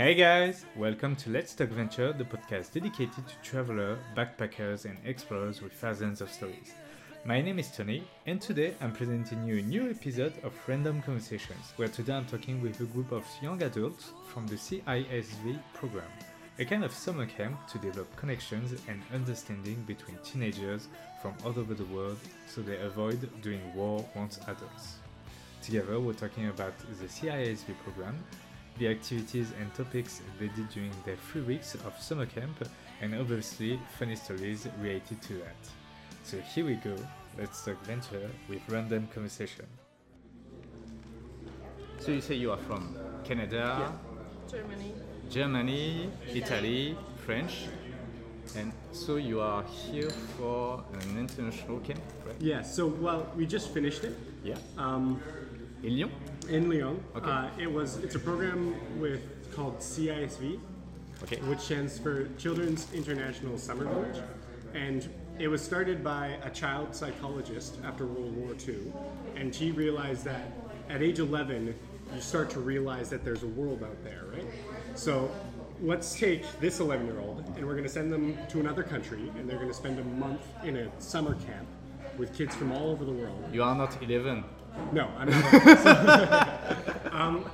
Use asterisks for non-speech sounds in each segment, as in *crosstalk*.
Hey guys, welcome to Let's Talk Venture, the podcast dedicated to travelers, backpackers, and explorers with thousands of stories. My name is Tony, and today I'm presenting you a new episode of Random Conversations, where today I'm talking with a group of young adults from the CISV program, a kind of summer camp to develop connections and understanding between teenagers from all over the world so they avoid doing war once adults. Together, we're talking about the CISV program, the activities and topics they did during their three weeks of summer camp, and obviously funny stories related to that. So here we go, let's talk venture with random conversation. So you say you are from Canada, Germany. Germany, Italy, French, and so you are here for an international camp, right? Yeah, so well, we just finished it Yeah. um, In Lyon? In Lyon. Okay. Uh, it was it's a program with called CISV, Okay. which stands for Children's International Summer Village, and it was started by a child psychologist after World War II, and she realized that at age 11 you start to realize that there's a world out there, right? So let's take this 11 year old and we're going to send them to another country, and they're going to spend a month in a summer camp with kids from all over the world. You are not 11. No, I'm not. *laughs* um,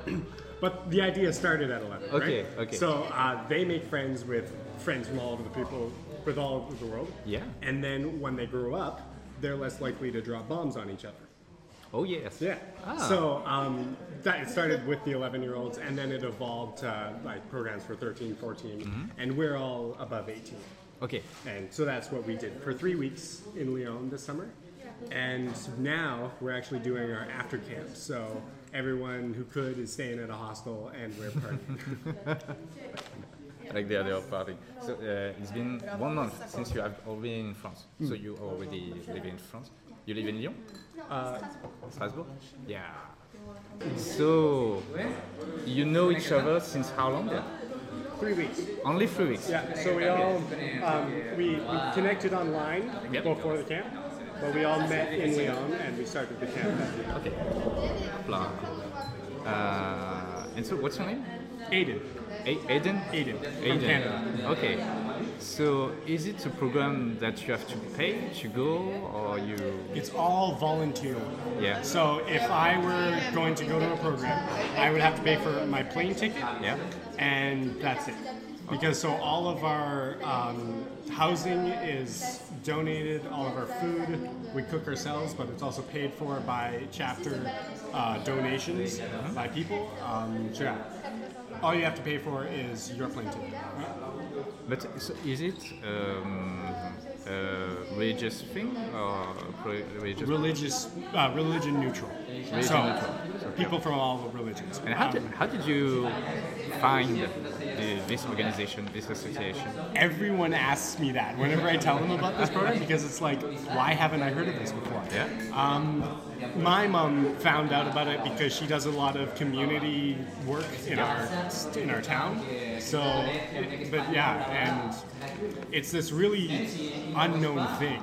but the idea started at 11. Okay, right? okay. Okay. So uh, they make friends with friends from all over the people, with all over the world. Yeah. And then when they grow up, they're less likely to drop bombs on each other. Oh yes. Yeah. Ah. So um, that it started with the 11 year olds, and then it evolved to like programs for 13, 14, Mm-hmm. and we're all above 18. Okay. And so that's what we did for three weeks in Lyon this summer. And now we're actually doing our after camp. So everyone who could is staying at a hostel and we're partying. *laughs* like the other party. So uh, it's been one month since you have already in France. So Hmm. you already live in France. You live in Lyon, uh, Strasbourg. Yeah. So you know each other since how long? three weeks. Only three weeks. Yeah. So we all um, we, we connected online Yep. before the camp, but we all met in Lyon and we started the camp. Okay. Blah. Uh, and so what's your name? Aiden. A- Aiden. Aiden Aiden. Canada. Okay. So is it a program that you have to pay to go, or you? It's all volunteer. Yeah. So if I were going to go to a program, I would have to pay for my plane ticket. Yeah. and that's it. Because so all of our um, housing is donated, all of our food we cook ourselves, but it's also paid for by chapter uh, donations by people. Um, so yeah, all you have to pay for is your plane ticket. But so is it um, a religious thing or religious? Religious, uh, religion neutral. so neutral. people from all religions. and how Um, did, how did you find the, this organization, this association? Everyone asks me that whenever I tell them about this program because it's like, why haven't I heard of this before? Yeah. Um, my mom found out about it because she does a lot of community work in our in our town. So, but yeah, and it's this really unknown thing.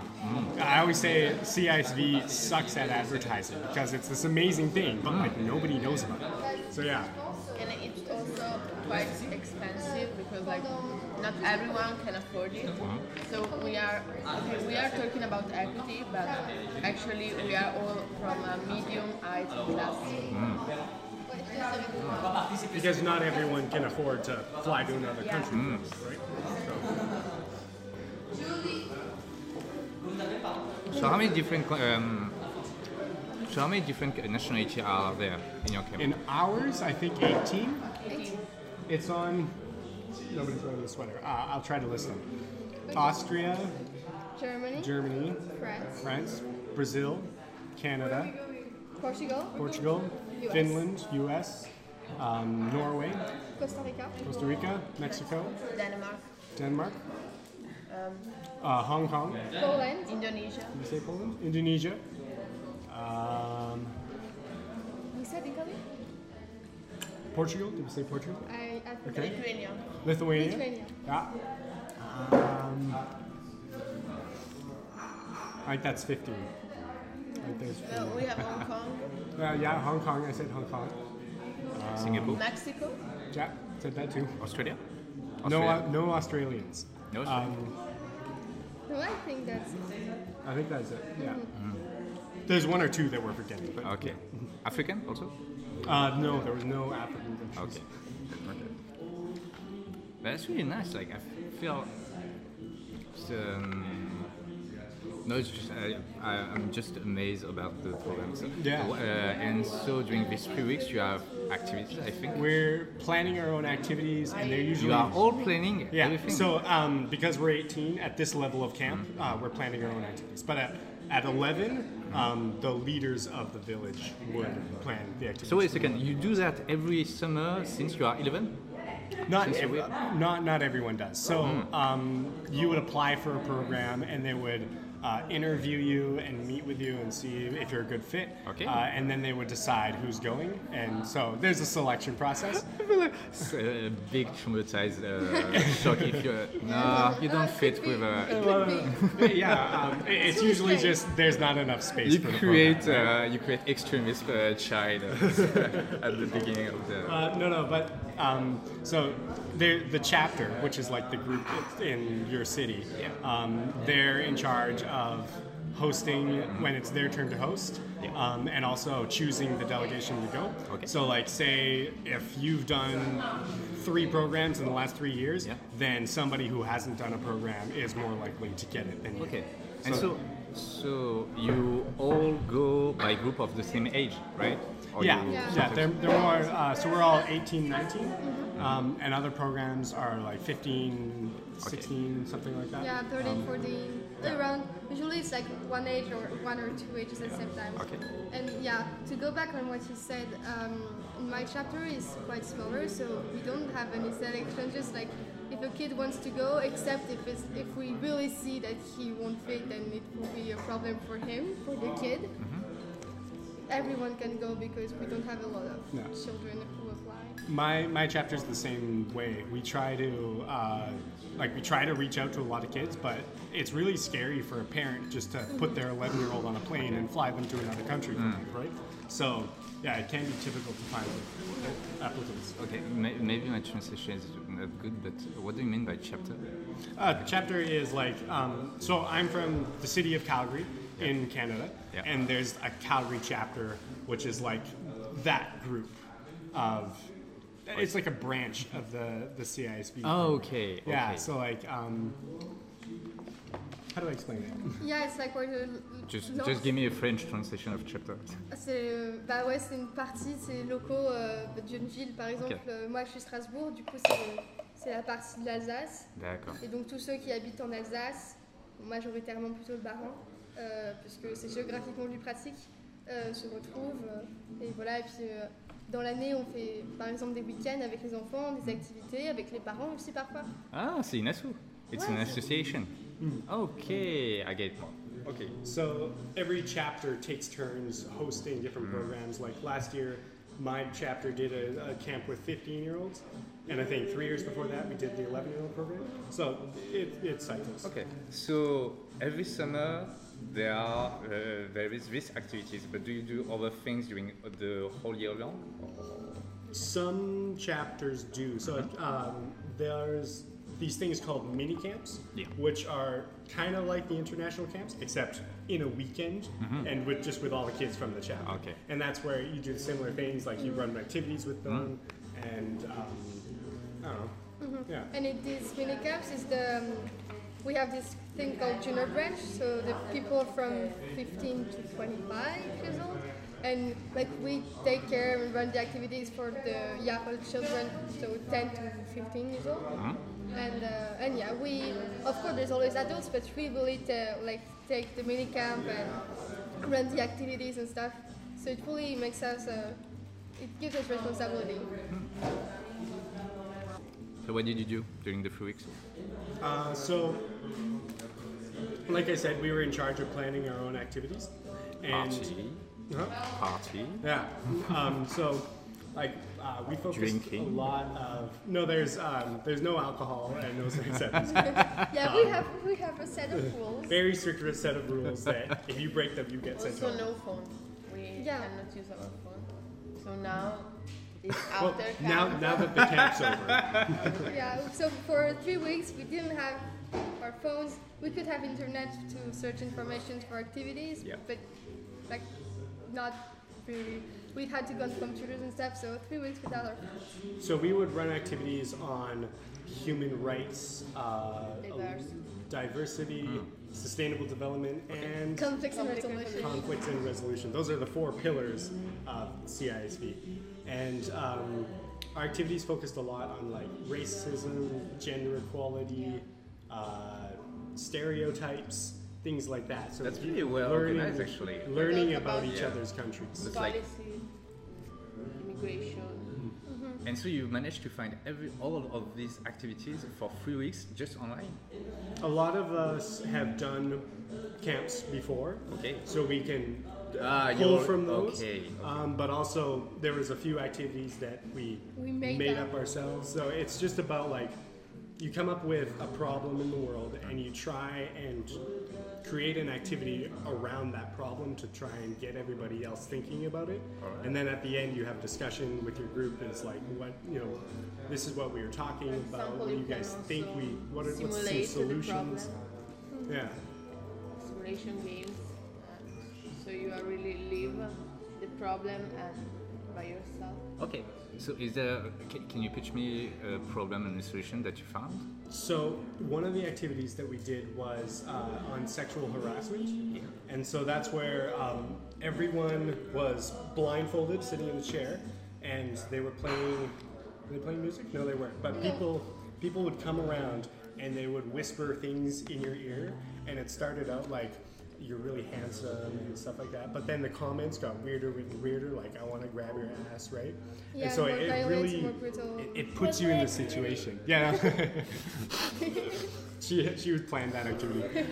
I always say CISV sucks at advertising because it's this amazing thing, but like nobody knows about it. So yeah. And it's also quite expensive because like not everyone can afford it. So we are okay, we are talking about equity, but actually we are all from a medium height class. Because not everyone can afford to fly to another country, right? So how many different um, so how many different nationality are there in your camp? In ours, I think 18. It's on. Nobody's wearing the sweater. Uh, I'll try to list them. Austria, Germany, Germany, France, France, Brazil, Canada, Portugal, Portugal, US. Finland, U.S., um, Norway, Costa Rica, Costa Rica, Mexico, Denmark, Denmark, uh, Hong Kong. Poland, Indonesia, you say Poland? Indonesia. Um, Portugal. Did we say Portugal? I, I Okay. Lithuania. Lithuania. Lithuania. Yeah. Um, right, that's 15. Right, there's Uh, we have Hong *laughs* Kong, Uh, yeah, Hong Kong. I said Hong Kong. Singapore. Mexico, Jack said that too. Australia? No, uh, no Australians. No Australia? Um, No, I think that's I think that's it. Yeah. Mm. There's one or two that we're forgetting. But Okay. *laughs* African also? Uh, no, there was no African countries. Okay. Okay. That's really nice. Like I feel. Um, no, it's just I, I'm just amazed about the program. So, Yeah. Uh, and so during these three weeks, you have activities. I think We're planning our own activities, and they're usually you are all planning yeah. everything. So um, because we're 18 at this level of camp, uh, we're planning our own activities. But at, at 11, um, the leaders of the village would plan the activities. So wait a second. You do that every summer since you are 11? Not every, not not everyone does. So um, you would apply for a program, and they would uh, interview you and meet with you and see if you're a good fit. Okay. Uh, and then they would decide who's going, and so there's a selection process. *laughs* It's a big traumatized uh, *laughs* shock if you're, no, you don't fit with uh, *laughs* yeah, um, it's usually just there's not enough space. you for the create program. uh, you create extremist uh, child uh, at the beginning of the Uh, no, no, but um, so the chapter, which is like the group in your city, Yeah. um, they're in charge of hosting when it's their turn to host, um, and also choosing the delegation to go. Okay. So, like, say if you've done three programs in the last three years, Yeah. then somebody who hasn't done a program is more likely to get it than you. Okay. And So- so, so you all go by group of the same age, right? Or Yeah, you- yeah, Yeah. they're, they're more, uh, so we're all 18, 19, um, and other programs are like 15, 16, something like that. Yeah, 13, Um, 14, around. Usually it's like one age or one or two ages at the same time. Okay. And yeah, to go back on what you said, um, my chapter is quite smaller, so we don't have any selection. Just like if a kid wants to go, except if it's, if we really see that he won't fit, then it will be a problem for him, for the kid. Everyone can go because we don't have a lot of No. children who apply. My my chapter's the same way. We try to uh, like we try to reach out to a lot of kids, but it's really scary for a parent just to put their 11 year old on a plane and fly them to another country, for life, right? So yeah, it can be difficult to find applicants. Okay, maybe my translation is not good, but what do you mean by chapter? Uh, chapter is like um, so. I'm from the city of Calgary in Canada, Yeah. and there's a Calgary chapter, which is like that group of. It's like a branch of the the CISB. Oh, okay. Yeah. okay. So like, um, how do I explain it? Yeah, it's like where the just, north- just give me a French translation of chapter. C'est bah ouais, c'est une partie, c'est locaux euh, d'une ville. Par exemple, euh, moi je suis Strasbourg, du coup c'est la partie de l'Alsace. D'accord. Et donc tous ceux qui habitent en Alsace, majoritairement plutôt le Bas-Rhin, euh, puisque c'est géographiquement plus pratique, euh, se retrouvent. euh, et voilà, et puis euh, dans l'année on fait par exemple des week-ends avec les enfants, des activités, avec les parents aussi parfois. Ah, c'est une asso. It's an association. Okay, I get it. Okay. So every chapter takes turns hosting different programs. Like last year, my chapter did a, a camp with 15 year olds, and I think three years before that we did the 11 year old program. So it, it cycles. Okay, so every summer there are uh, there is this activities, but do you do other things during the whole year long? Some chapters do. So um, there's these things called mini camps, Yeah. which are kind of like the international camps, except in a weekend and with just with all the kids from the chapter. Okay. And that's where you do similar things, like you run activities with them, and um, I don't know. Yeah. And in these mini camps is the um, we have this thing called junior branch, so the people from 15 to 25 years old, and like we take care and run the activities for the Yapal children, so 10 to 15 years old. And uh, and yeah, we of course there's always adults, but we really ta- like take the mini camp and run the activities and stuff. So it really makes us uh, it gives us responsibility. So what did you do during the three weeks? Uh, so, like I said, we were in charge of planning our own activities. And Party, Huh? party. Yeah. Um, so, like, uh, we focused Drinking. a lot of. No, there's um, there's no alcohol and no sex *laughs* items. Yeah, we have we have a set of rules. Very strict set of rules that if you break them, you get sent Also home. no phone. We Yeah. cannot use our phone. So now It's Well, after now, now that the camp's over, *laughs* yeah, so for three weeks we didn't have our phones. We could have internet to search information for activities, Yeah. but like not really. We had to go on computers and stuff. So three weeks without our phones. so we would run activities on human rights, uh, Diversity. diversity, sustainable development, and Conflicts and Conflict resolution. conflict and resolution. Those are the four pillars of CISV. And um, our activities focused a lot on like racism, gender equality, uh, stereotypes, things like that. So That's you- pretty well learning- organized, actually. Learning about about- each Yeah. other's countries. It's like- Policy, immigration. And so you managed to find every all of these activities for three weeks just online. A lot of us have done camps before, Okay. so we can Ah, pull from those. okay, okay. Um, but also, there was a few activities that we, We made up. up ourselves. So it's just about like you come up with a problem in the world and you try and create an activity around that problem to try and get everybody else thinking about it. Alright. And then at the end, you have discussion with your group. And it's like, what you know, this is what we were talking For about. What do you you guys think we? What are what's some simulate the solutions? Yeah. simulation games. Uh, so you are really live the problem and by yourself. Okay. So is there? Can, can you pitch me a problem and a solution that you found? So one of the activities that we did was uh, on sexual harassment, and so that's where um, everyone was blindfolded, sitting in a chair, and they were playing. Were they playing music? No, they weren't. But people people would come around and they would whisper things in your ear, and it started out like. You're really handsome and stuff like that, but then the comments got weirder and weirder. Like, I want to grab your ass, right? Yeah, and so more it, it violent, really more brutal. it, it puts you in the situation. Yeah. *laughs* she she was planned that activity. *laughs* it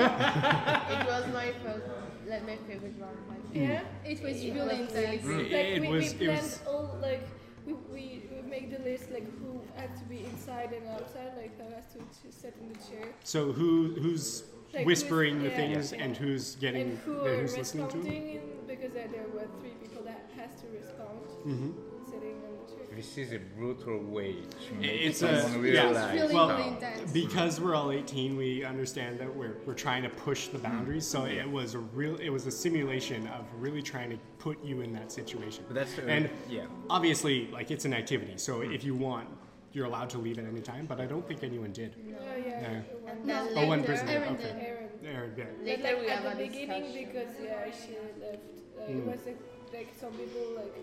was my first, like my favorite one. Like, hmm. Yeah. It was It really was intense. great. Like It we, was- we it planned was- all like we, we, we make the list like who had to be inside and outside, like who has to, to sit in the chair. So who who's Like, whispering who's- the yeah, things yeah. and who's getting and who and are who's listening to them? in, because there, there were three people that has to respond Mhm. sitting on the chair. This is a brutal way to It's a- someone yeah. really, Well, intense. Because we're all 18, we understand that we're, we're trying to push the boundaries. So it was a real it was a simulation of really trying to put you in that situation. But that's, uh, and yeah. obviously like it's an activity. So if you want, you're allowed to leave at any time. But I don't think anyone did. Oh, yeah, Yeah. it was- No, then Oh, one later, person did, Aaron okay. did. Aaron. There, yeah. Later like, we at have the a beginning discussion. because yeah she left uh, it Mm. was like, like some people like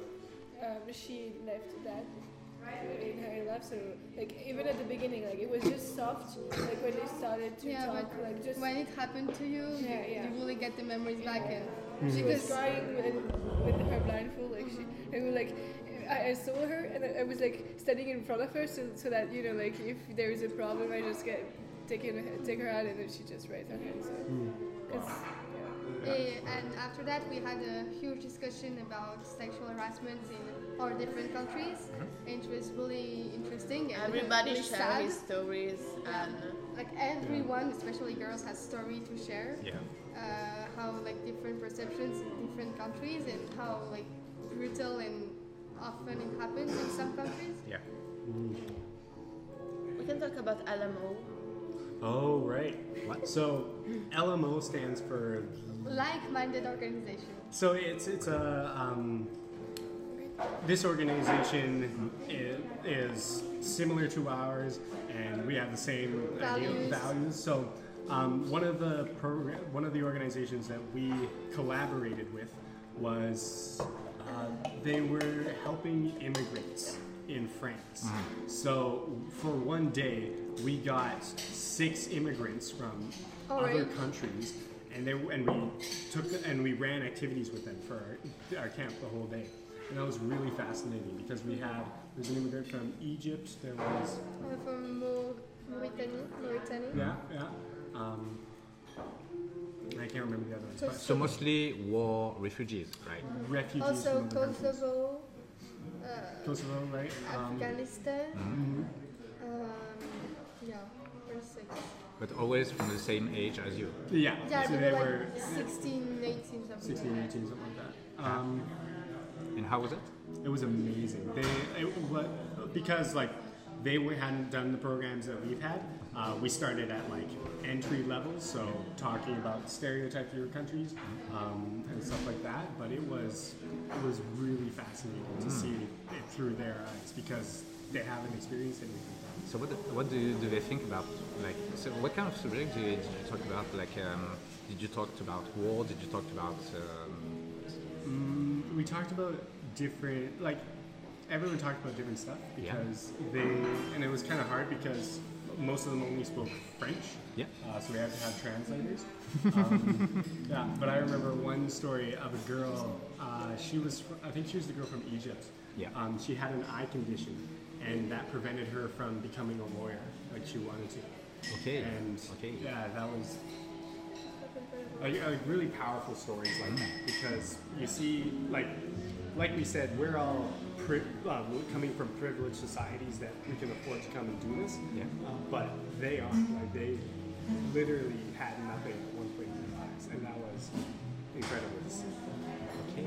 um, she left that in her life so like even at the beginning like it was just soft like when they started to Yeah, talk but like just when it happened to you, Yeah, you, yeah. you really get the memories back and she was crying with, with her blindfold like she and we like I, I saw her and I was like standing in front of her so, so that you know like if there is a problem I just get taken take her out and then she just raised her hand so it's, yeah. Eh, and after that we had a huge discussion about sexual harassment in our different countries. And it was really interesting. And Everybody really share sad. his stories and Like everyone, especially girls, has story to share. Yeah. Uh, how like different perceptions in different countries and how like brutal and often it happens in some countries. Yeah. we can talk about LMO. Oh right. So LMO stands for Like-minded organization. So it's it's a um, this organization is, is similar to ours, and we have the same idea Values. values. So um, one of the program, one of the organizations that we collaborated with was uh, they were helping immigrants in France. So for one day, we got six immigrants from Oh, other really? countries, and they and we took and we ran activities with them for our, our camp the whole day, and that was really fascinating because we had there's an immigrant from Egypt, there was Uh, from Mauritania. Mauritania. yeah yeah. Um, I can't remember the other ones, but So mostly war refugees, right? refugees Also from other countries. Kosovo, uh, Kosovo, right? Um, Afghanistan. mhm. Um, yeah, we're six. But always from the same age as you. Yeah, Yeah, so they they were were like 16, 18, something 16, like 18, something like that. Um, And how was it? It was amazing. They it, what, because like they hadn't done the programs that we've had. Uh, we started at like entry levels, so talking about stereotypes of your countries um, and stuff like that. But it was it was really fascinating to see it through their eyes because they haven't experienced anything. like that. So what, what do, do they think about? Like, so what kind of subject did you, did you talk about? Like, um, did you talk about war? Did you talk about? Um, we talked about different like everyone talked about different stuff Yeah. because they and it was kind of hard because most of them only spoke French. Yeah. Uh, so we had to have translators. um, *laughs* yeah, but I remember one story of a girl. Uh, she was, I think she was the girl from Egypt. Yeah. Um, she had an eye condition, and that prevented her from becoming a lawyer like she wanted to. okay. And okay. yeah, that was like, like really powerful stories like that because you see like like we said we're all uh, coming from privileged societies that we can afford to come and do this Yeah. uh, but they are like they literally had nothing at one point in their lives and that was incredible to see Okay.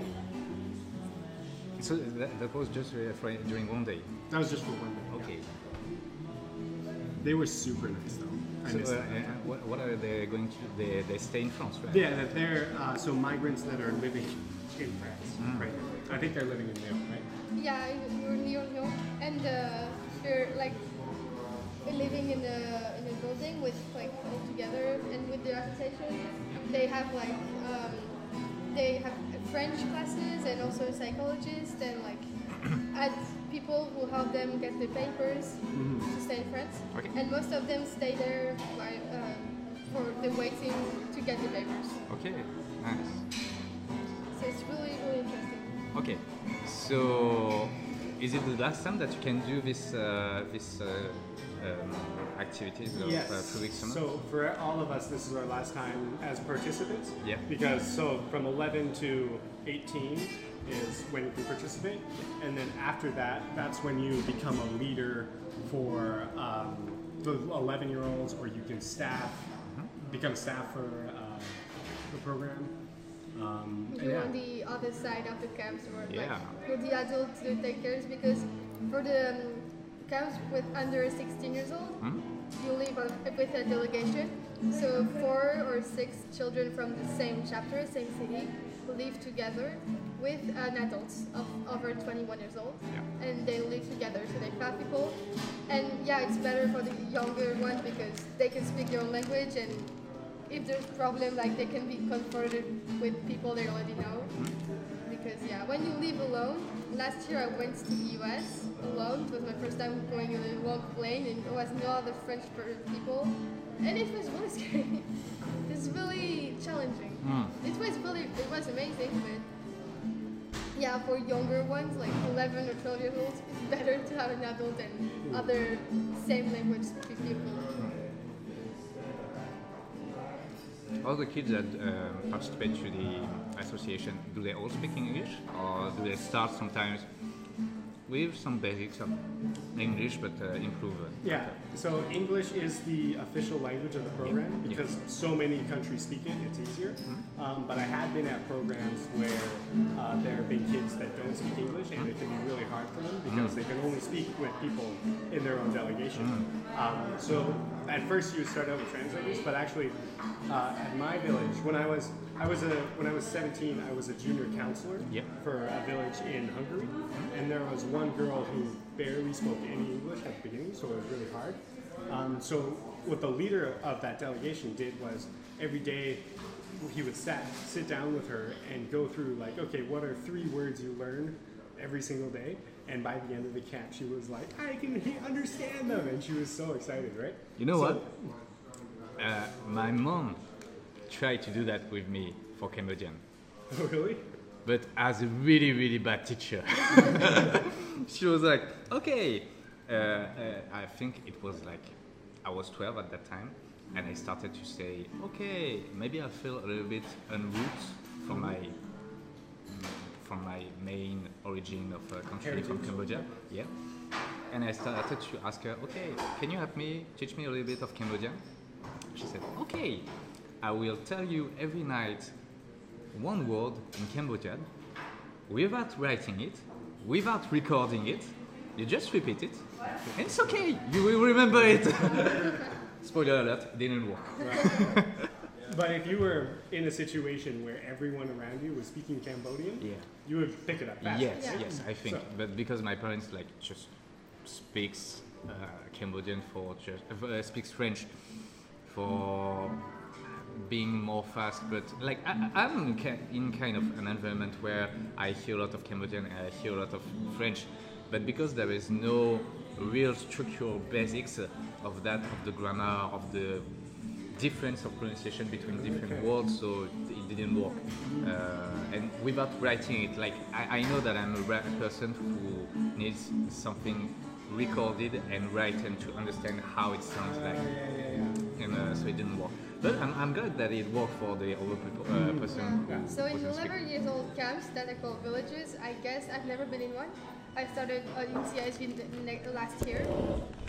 So that, that was just uh, for, during one day. that was just for one day yeah. Okay. they were super nice though So uh, uh, what, what are they going to? They, they stay in France, right? yeah that they're uh, so migrants that are living in France right I think they're living in Lyon right Yeah, you're near Lyon, and uh, you're like living in a in a building with like all together, and with the association, they have like um, they have French classes and also psychologists and like add people who help them get the papers to stay in France, Okay. and most of them stay there by, uh, for the waiting to get the papers. Okay. Nice. So it's really really interesting. Okay. So is it the last time that you can do this uh, this uh, um, activities of Yes. uh, two weeks a? So for all of us, this is our last time as participants. Yeah. Because so from 11 to 18 is when you can participate, and then after that, that's when you become a leader for um, the 11 year olds, or you can staff, Mm-hmm. become staff for uh, the program. Um, You're yeah. on the other side of the camps or Yeah. like for the adults to take cares because for the um, camps with under 16 years old, Hmm? you live on, with a delegation. So four or six children from the same chapter, same city, live together with an adult of over 21 years old, Yeah. and they live together. So they're five people, and yeah, it's better for the younger ones because they can speak their own language and if there's problem, like they can be confronted with people they already know. Because yeah, when you live alone, last year I went to the US alone. It was my first time going on a long plane, and there was no other French people, and it was really *laughs* scary. it's really challenging. Hmm. It was really, it was amazing, but yeah, for younger ones, like 11 or 12 years old, it's better to have an adult and other same language people. All the kids that um, participate to the association, do they all speak English, or do they start sometimes with some basics of English but uh, improve? it? Yeah, so English is the official language of the program Yeah. because so many countries speak it, it's easier. Um, but I have been at programs where uh, there have been kids that don't speak English and it can be really hard for them because they can only speak with people in their own delegation. Um, so at first you would start out with translators, but actually uh, at my village, when I was I was a when I was 17, I was a junior counselor Yeah. for a village in Hungary, and there was one girl who barely spoke any English at the beginning, so it was really hard. Um, so what the leader of that delegation did was every day he would sat, sit down with her and go through like, okay, what are three words you learn every single day? And by the end of the camp, she was like, I can understand them, and she was so excited, right? You know So- what? Uh, my mom tried to do that with me for Cambodian, *laughs* Oh, really? but as a really, really bad teacher. *laughs* she was like, okay. Uh, uh, I think it was like, I was 12 at that time, and I started to say, okay, maybe I feel a little bit unroot from my from my main origin of uh, country from Cambodia. Yeah. And I started to ask her, okay, can you help me teach me a little bit of Cambodian? She said, okay, I will tell you every night one word in Cambodian without writing it, without recording it. You just repeat it, and it's okay. You will remember it. *laughs* Spoiler alert: didn't work. *laughs* But if you were in a situation where everyone around you was speaking Cambodian, Yeah. you would pick it up fast. Yes, Yeah. yes, I think. So- But because my parents like just speaks uh, Cambodian for just uh, speaks French for being more fast. But like I, I- I'm in in kind of an environment where I hear a lot of Cambodian and I hear a lot of French. But because there is no real structural basics of that, of the grammar, of the difference of pronunciation between different words, so it didn't work. Uh, and without writing it, like I, I know that I'm a ra- person who needs something recorded and written to understand how it sounds like, and uh, so it didn't work. But I'm, I'm glad that it worked for the other people, uh, person. who So in wasn't 11 speaking. years old camps that I call villages, I guess I've never been in one. I started uh, in the last year.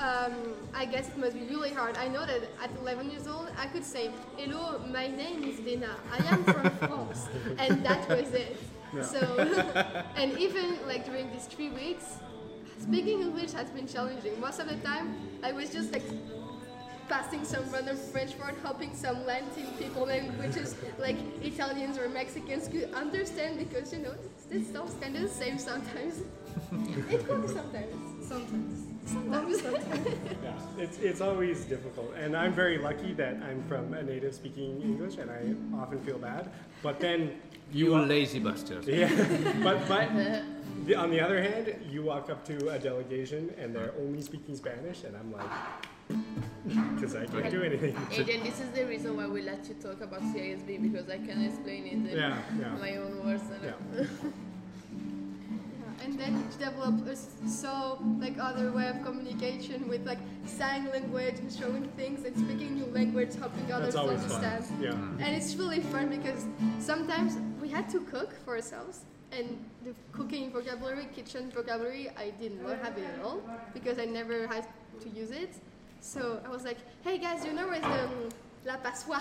Um, I guess it must be really hard. I know that at 11 years old, I could say, "Hello, my name is Dena. I am from *laughs* France," and that was it. So, *laughs* and even like during these three weeks, speaking English has been challenging. Most of the time, I was just like passing some random French word, hoping some Latin people languages like Italians or Mexicans could understand because you know it sounds kind of the same sometimes. *laughs* it works sometimes. Sometimes. Sometimes. Yeah, it's, it's always difficult. And I'm very lucky that I'm from a native speaking English and I often feel bad. But then, You lazy bastard. yeah, *laughs* but, but the, on the other hand, you walk up to a delegation and they're only speaking Spanish and I'm like, *laughs* because I can't do anything. *laughs* Aiden, this is the reason why we let you talk about CISV because I can explain it in Yeah, yeah. my own words. And *laughs* Yeah. and then to develop a uh, s- so like other way of communication with like sign language and showing things and speaking new language, helping others That's to always fun. understand. Yeah. And it's really fun because sometimes we had to cook for ourselves. And the cooking vocabulary, kitchen vocabulary, I didn't know- have it at all because I never had to use it. So I was like, hey guys, you know where's the um, la passoire?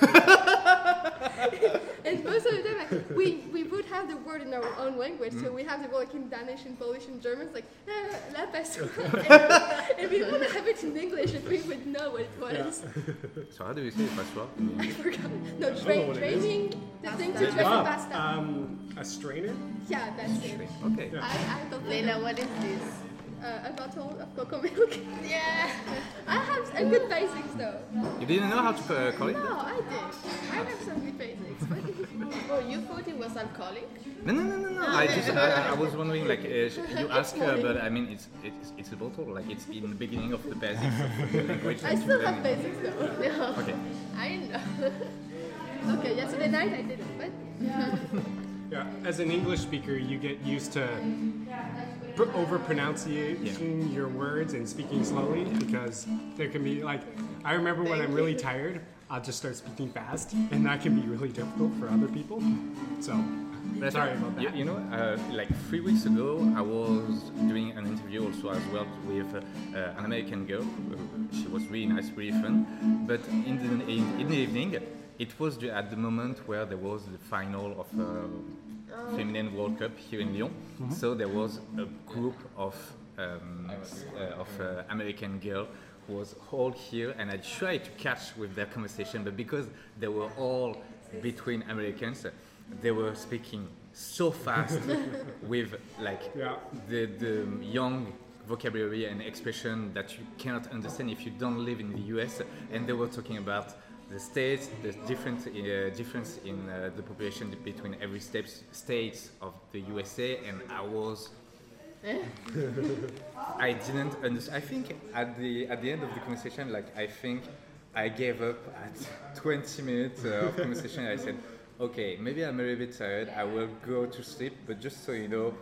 *laughs* and most of the time, like, we, we would have the word in our own language. So we have the word like in Danish and Polish and German, it's like, ah, la passoire. *laughs* and, and we would have it in English if we would know what it was. So how do you say password? *laughs* I forgot. No, know train, what it is. training, the thing to Pasta. train Ah, pasta. um, a strainer? yeah, that's it. Okay. Yeah. I, I don't know. Lena, what is this? Uh, a bottle of cocoa milk. *laughs* Yeah. I have a good basics though. You didn't know how to uh, call it? No, I did. I have some good basics. But *laughs* Oh, you thought it was alcoholic? No, no, no, no, no. I just, I, I was wondering, like, uh, you *laughs* ask her, but I mean, it's, it's, it's a bottle, like, it's in the beginning of the basics of the language. I still have basics though. No. Okay. I know. Okay, yesterday night I did it, but Yeah, as an English speaker, you get used to pr- over pronouncing your words and speaking slowly because there can be like, I remember when I'm really tired, I'll just start speaking fast, and that can be really difficult for other people. So, But sorry about You, that. you know, uh, like three weeks ago, I was doing an interview also as well with uh, an American girl. She was really nice, really fun. But in the, in, in the evening, it was the, at the moment where there was the final of uh, Feminine World Cup here in Lyon. So there was a group of um, uh, of uh, American girl who was all here, and I tried to catch with their conversation, but because they were all between Americans, they were speaking so fast *laughs* with like Yeah. the, the young vocabulary and expression that you cannot understand if you don't live in the US. And they were talking about the states, the different uh, difference in uh, the population between every states states of the USA, and ours. *laughs* I didn't understand. I think at the at the end of the conversation, like I think I gave up at 20 minutes uh, of *laughs* conversation. I said, "Okay, maybe I'm a little bit tired. I will go to sleep." But just so you know,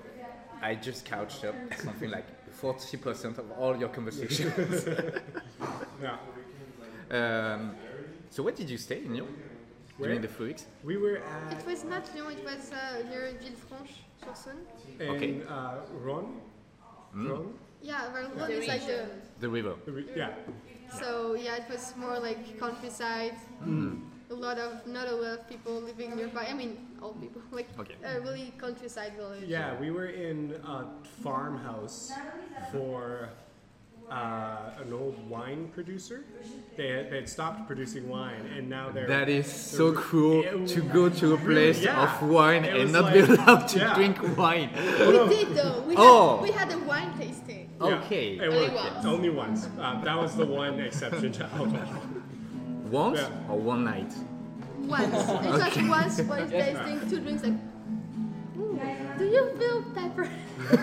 I just couched up something like 40% of all your conversations. *laughs* Yeah. um, so where did you stay in Lyon during the three weeks? We were it at was not Lyon, it was uh, near Villefranche-sur-Saône. in Okay. uh, Rhône. Mm. Rhône? Yeah, well, Rhône The is like the. The river. The re- Yeah. So yeah, it was more like countryside. a lot of not a lot of people living nearby. I mean, all people *laughs* like Okay. a really countryside village. Yeah, we were in a farmhouse for uh, an old wine producer. They had, they had stopped producing wine, and now they're. That is so they're- cool It to go to a place yeah. of wine It and was not be allowed to yeah. drink wine. *laughs* We did though. We Oh. had we had a wine tasting. Yeah, Okay. it Only once. Only once. Um, that was the one exception to alcohol. *laughs* Once Yeah. or one night? Once. It was once *laughs* wine tasting, two drinks like. Do you feel pepper?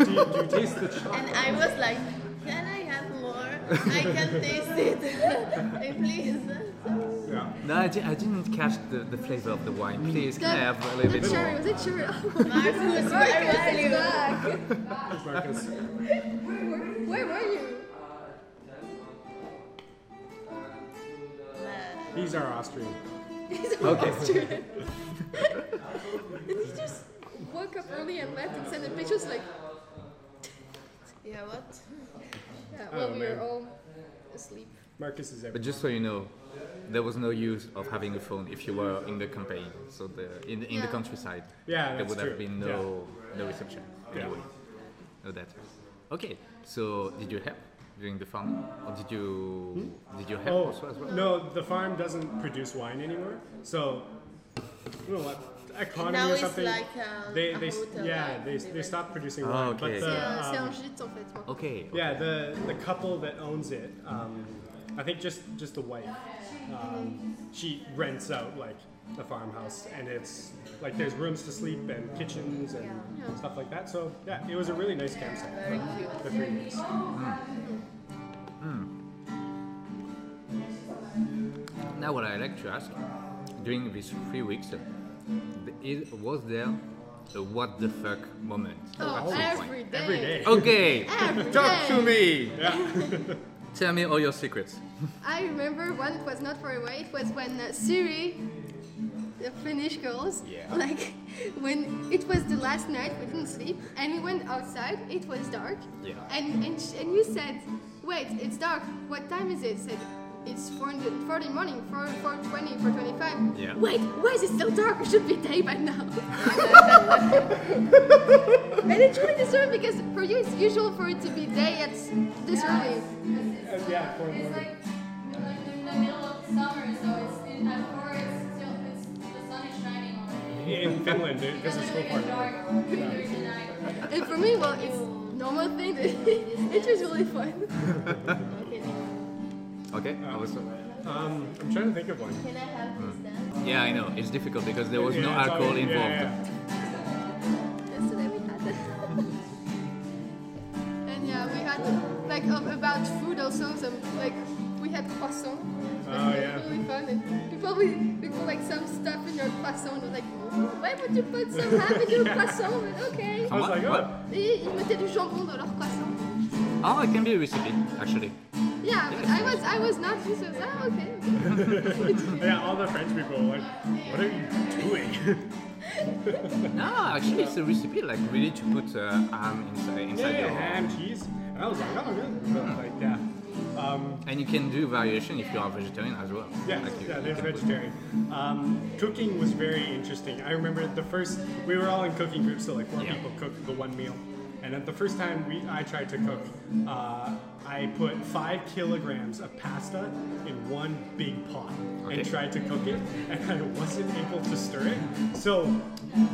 do, you, do you taste the chocolate? And I was like, I can taste it. *laughs* Please. Yeah. No, I, di- I didn't catch the, the flavor of the wine. Please, can I have a little the bit cherry, more? was it cherry? *laughs* Marcus, where are you? Marcus. Where were you? He's our Austrian. Okay. *laughs* And he just woke up early and left and sent a pictures like, Yeah, what? Yeah, Oh, well, we were all asleep. Marcus is But just so you know, there was no use of having a phone if you were in the campaign, so the in, in the countryside. Yeah, there would true. have been no no reception Yeah. anyway. No data. Okay, so did you help during the farm, or did you hmm? did you help Oh, also as well? no, the farm doesn't produce wine anymore. So, you know what? Economy Now or it's something. like um, they, a they, s- hotel, yeah, like, they, they they stopped producing Ah, wine. okay. But the, un, c'est un um, gîte en fait. moi. Okay. yeah, the the couple that owns it, um, I think just just the wife, um, she rents out like the farmhouse, and it's like there's rooms to sleep and kitchens and Yeah. stuff like that. So yeah, it was a really nice campsite. Very cute. The three weeks. Now, what I like to ask, during these three weeks, uh, is, was there a what the fuck moment? Oh, at point? every day. Every day. Okay, *laughs* Every talk to day. me. *laughs* Tell me all your secrets. *laughs* I remember one it was not far away. It was when uh, Siri, the Finnish girls, Yeah. like when it was the last night we didn't sleep and we went outside. It was dark. Yeah. And and sh- and you said, wait, it's dark. What time is it? Said. It's 4 in the, 4 in the morning, 4, 4.20, 4.25. Yeah. Wait, why is it still dark? It should be day by now. *laughs* and it's really disturbing because for you it's usual for it to be day at s- this early. Uh, yeah, for It's like, like in the middle of summer, so it's in at four. It's still it's the sun is shining on it. in Finland because it's Doesn't so far. dark during night. And for me, well, it's normal thing. *laughs* it was really fun. *laughs* Okay, I was. Um, I'm trying to think of one. Can I have this then? Yeah, I know it's difficult because there was no Yeah, it's alcohol always- involved. yeah, yeah. Yesterday we had that. *laughs* and yeah, we had like um, about food also. Some like we had croissant. It was Oh, really, yeah. really fun. And people we, we like some stuff in your croissant. It was like, "Oh, why would you put some *laughs* ham in your croissant? But okay. I was like, What? oh, Et ils mettaient du jambon dans leur croissant. Oh, it can be a recipe actually. Yeah, but I was I was not used to. Oh, okay. *laughs* yeah, all the French people were like, what are you doing? *laughs* No, actually, it's a recipe like really to put uh, ham inside inside yeah, your ham, cheese. And I was like, oh, good. But, like, yeah. Um, And you can do variation if you are vegetarian as well. yeah, Like you- yeah, you there's vegetarian. Um, cooking was very interesting. I remember the first, we were all in cooking groups, so like four Yeah. people cooked the one meal. And at the first time we, I tried to cook, uh, I put five kilograms of pasta in one big pot Okay. and tried to cook it, and I wasn't able to stir it. So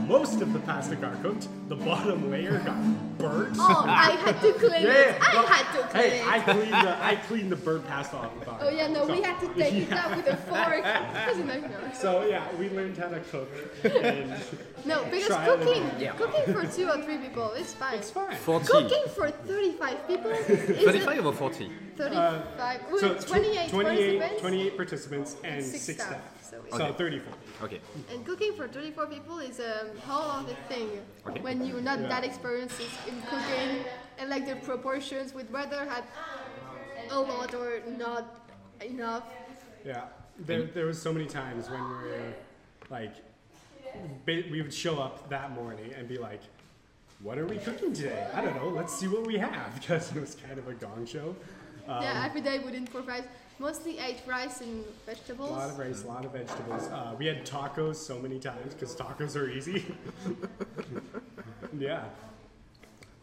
most of the pasta got cooked. The bottom layer got burnt. Oh, I had to clean it. *laughs* I well, had to clean Hey, it. I cleaned the I cleaned the burnt pasta off the bottom. Oh yeah, no, we had to take it out with a fork. It was a nightmare. So yeah, we learned how to cook. And *laughs* No, because cooking, error. cooking for two or three people, is fine. it's fine. 40. Cooking for 35 people *laughs* is 35 or 40? 35. Uh, well, So 28, 28, participants 28 participants and Six six, staff, staff. so So, 34. Okay. And cooking for 34 people is a whole other thing. Okay. When you're not Yeah. that experienced in cooking and like the proportions with whether had a lot or not enough. Yeah. There, there was so many times when we were like, we would show up that morning and be like, what are we cooking today? I don't know. Let's see what we have *laughs* because it was kind of a gong show. yeah, every day we didn't four fries. Mostly ate rice and vegetables. A lot of rice, a lot of vegetables. Uh, we had tacos so many times because tacos are easy. *laughs* yeah.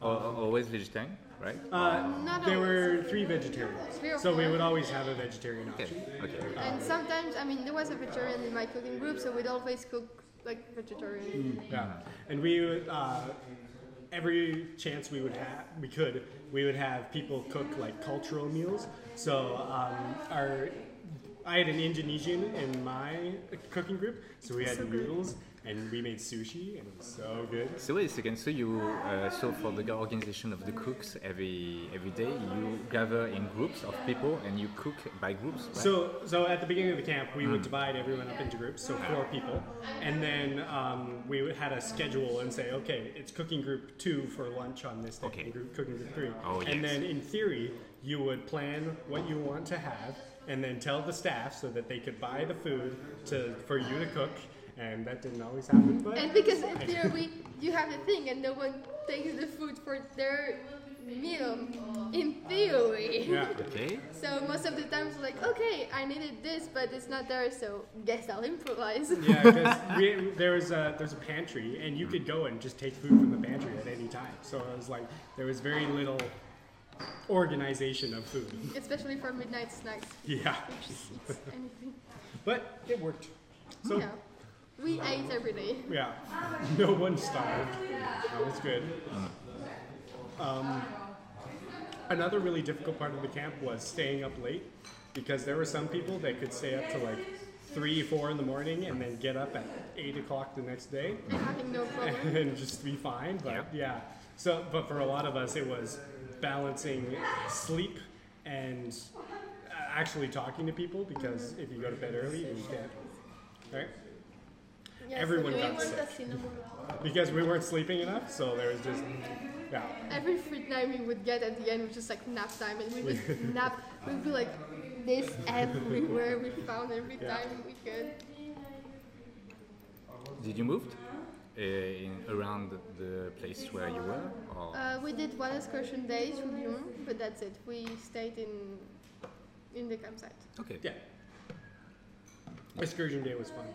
Al- always vegetarian, right? Uh, Not there always. were three vegetarians, Three or so we would always have a vegetarian Okay, option. okay. And sometimes, I mean, there was a vegetarian in my cooking group, so we'd always cook like vegetarian. Yeah, and we would uh, every chance we would have, we could, we would have people cook like cultural meals. So um, our, I had an Indonesian in my cooking group, so we had noodles and we made sushi, and it was so good. So wait a second. So you, uh, so for the organization of the cooks, every every day you gather in groups of people and you cook by groups. Right? So, so at the beginning of the camp, we would divide everyone up into groups, so four people, and then um, we would- had a schedule and say, okay, it's cooking group two for lunch on this day, Okay. and group, cooking group three, Oh, and then in theory, you would plan what you want to have, and then tell the staff so that they could buy the food to for you to cook, and that didn't always happen, but And because in theory, you have the thing, and no one takes the food for their meal. In theory. yeah. okay. So most of the times, like, okay, I needed this, but it's not there, so guess I'll improvise. Yeah, because *laughs* there was a there's a pantry, and you could go and just take food from the pantry at any time. So it was like there was very little organization of food. Especially for midnight snacks, Yeah, which just eats anything. but it worked. So yeah. We ate every day. yeah, *laughs* no one starved. That was good. Um, another really difficult part of the camp was staying up late because there were some people that could stay up to like three, four in the morning and then get up at eight o'clock the next day. And having no *laughs* problem. and just be fine. But Yeah. yeah. So, but for a lot of us, it was balancing sleep and uh, actually talking to people because if you go to bed early, you can't. Right? Yes, Everyone we got weren't sick. Because we weren't sleeping enough, so there was just yeah. Every free time we would get at the end was just like nap time, and we would *laughs* nap. We'd be like this everywhere. We found every Yeah. time we could. Did you move uh, in, around the place where you were? Or? Uh, we did one excursion day to Lyon, but that's it. We stayed in in the campsite. okay. Yeah. Excursion day was fun.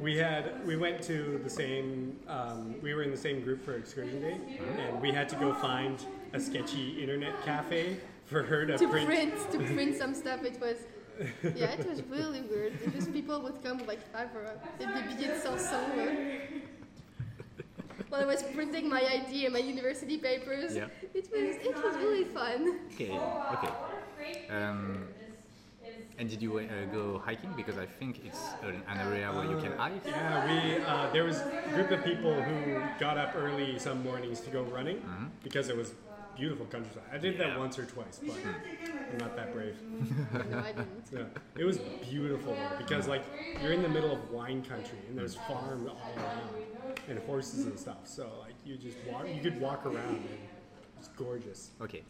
We had we went to the same um, we were in the same group for excursion day, and we had to go find a sketchy internet cafe for her to, To print. print to *laughs* print some stuff, it was yeah, it was really weird. because people would come like five or et des billets de 500. While I was printing my ID and my university papers, Yeah. it was it was really fun. Okay. Okay. Um, and did you uh, go hiking? Because I think it's an, an area where you can hike. Yeah, we uh, there was a group of people who got up early some mornings to go running because it was beautiful countryside. I did that once or twice, but I'm not that brave. *laughs* No, I didn't. *laughs* Yeah, it was beautiful though, because like you're in the middle of wine country and there's farms all around and horses and stuff. So like you just walk, you could walk around and it's gorgeous. Okay.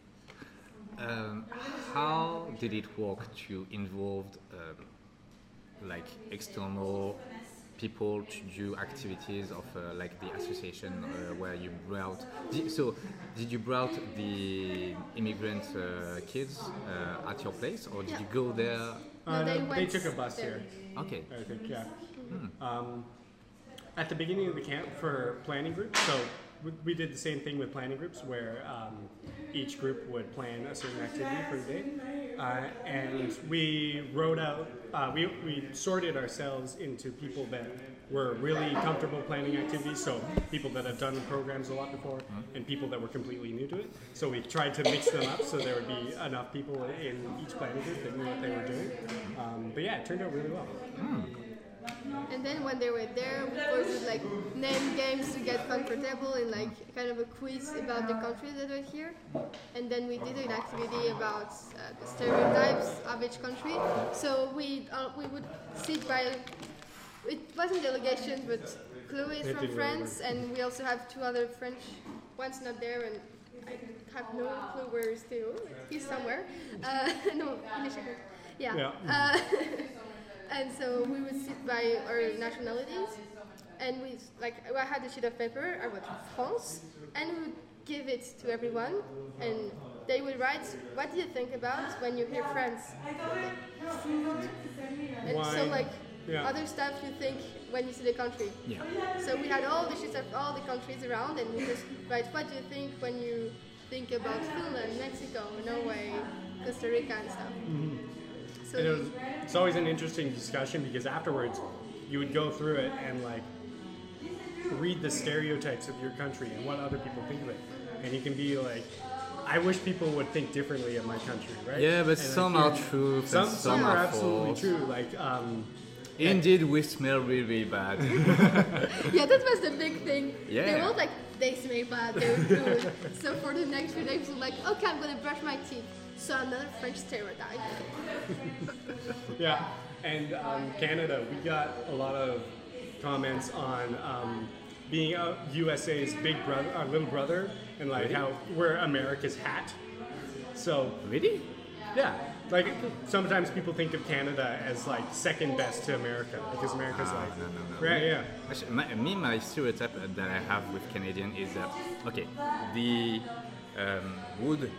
Um, how did it work to involve um, like external people to do activities of uh, like the association uh, where you brought? Did, so did you brought the immigrant uh, kids uh, at your place, or did Yeah. you go there? Uh, No, they they took a bus there. here, Okay. I think. Yeah. Um, at the beginning of the camp for planning groups, so we, did the same thing with planning groups where um, each group would plan a certain activity for the day. Uh, and we wrote out, uh, we, we sorted ourselves into people that were really comfortable planning activities, so people that have done programs a lot before, and people that were completely new to it. So we tried to mix them up so there would be enough people in each planning group that knew what they were doing. Um, but yeah, it turned out really well. And then when they were there, we did like name games to get comfortable and like kind of a quiz about the countries that were here. And then we did an activity about uh, the stereotypes of each country. So we uh, we would sit by. It wasn't delegation, but Chloe is from France, and we also have two other French. One's not there, and I have no clue where he's still. He's somewhere. Uh, *laughs* no, in the Yeah. Yeah. *laughs* And so we would sit by our nationalities, and we like I had a sheet of paper. I wrote France, and we would give it to everyone, and they would write, "What do you think about when you hear France?" And so like Yeah. other stuff you think when you see the country. Yeah. So we had all the sheets of all the countries around, and we just write, "What do you think when you think about Finland, Mexico, Norway, Costa Rica, and stuff?" Mm-hmm. So And it was, it's always an interesting discussion because afterwards you would go through it and like read the stereotypes of your country and what other people think of it. And you can be like, I wish people would think differently of my country, right? Yeah, but And some feel- are true, Some, some, some are are absolutely false. true. Like, um, Indeed, we smell really, really bad. *laughs* yeah, that was the big thing. Yeah. They Yeah. were like, they smell bad, they're good. so for the next few days, we're like, okay, I'm gonna brush my teeth. So another French stereotype. *laughs* Yeah, and um, Canada, we got a lot of comments on um, being uh, USA's big brother, our little brother, and like Really? how we're America's hat. So really? yeah, like sometimes people think of Canada as like second best to America because America's Ah, like no, no, no. right, yeah, Actually, my, me, my stereotype that I have with Canadian is that okay, the um, wood